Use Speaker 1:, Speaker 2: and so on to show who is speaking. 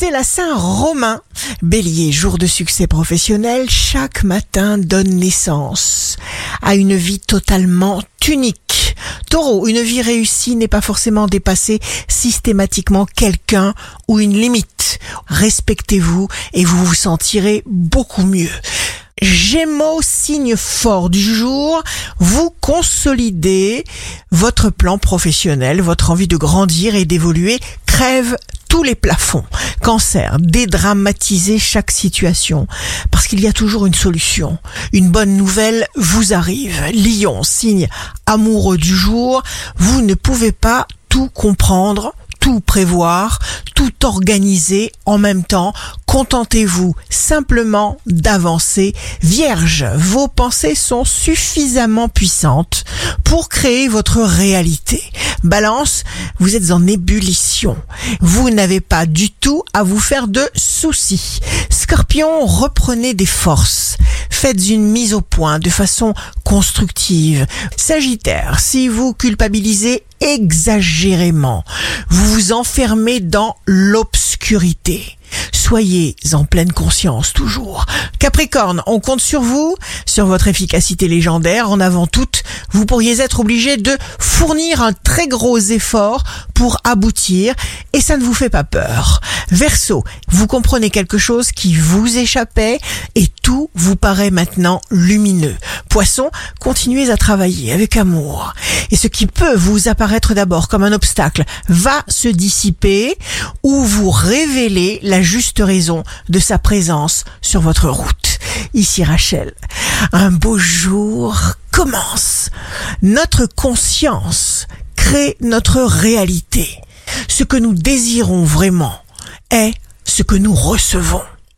Speaker 1: C'est la Saint-Romain. Bélier, jour de succès professionnel, chaque matin donne naissance à une vie totalement unique. Taureau, une vie réussie n'est pas forcément dépasser systématiquement quelqu'un ou une limite. Respectez-vous et vous vous sentirez beaucoup mieux. Gémeaux, signe fort du jour, vous consolidez votre plan professionnel, votre envie de grandir et d'évoluer crève tous les plafonds. Cancer, dédramatisez chaque situation parce qu'il y a toujours une solution. Une bonne nouvelle vous arrive. Lion, signe amoureux du jour, vous ne pouvez pas tout comprendre tout prévoir, tout organiser en même temps. Contentez-vous simplement d'avancer. Vierge, vos pensées sont suffisamment puissantes pour créer votre réalité. Balance, vous êtes en ébullition. Vous n'avez pas du tout à vous faire de soucis. Scorpion, reprenez des forces. Faites une mise au point de façon constructive. Sagittaire, si vous culpabilisez exagérément, vous vous enfermez dans l'obscurité. Soyez en pleine conscience toujours. Capricorne, on compte sur vous, sur votre efficacité légendaire. En avant toute, vous pourriez être obligé de fournir un très gros effort pour aboutir et ça ne vous fait pas peur. Verseau, vous comprenez quelque chose qui vous échappait et tout vous paraît maintenant lumineux. Poisson, continuez à travailler avec amour. Et ce qui peut vous apparaître d'abord comme un obstacle va se dissiper ou vous révéler la juste raison de sa présence sur votre route. Ici Rachel, un beau jour commence. Notre conscience crée notre réalité. Ce que nous désirons vraiment est ce que nous recevons.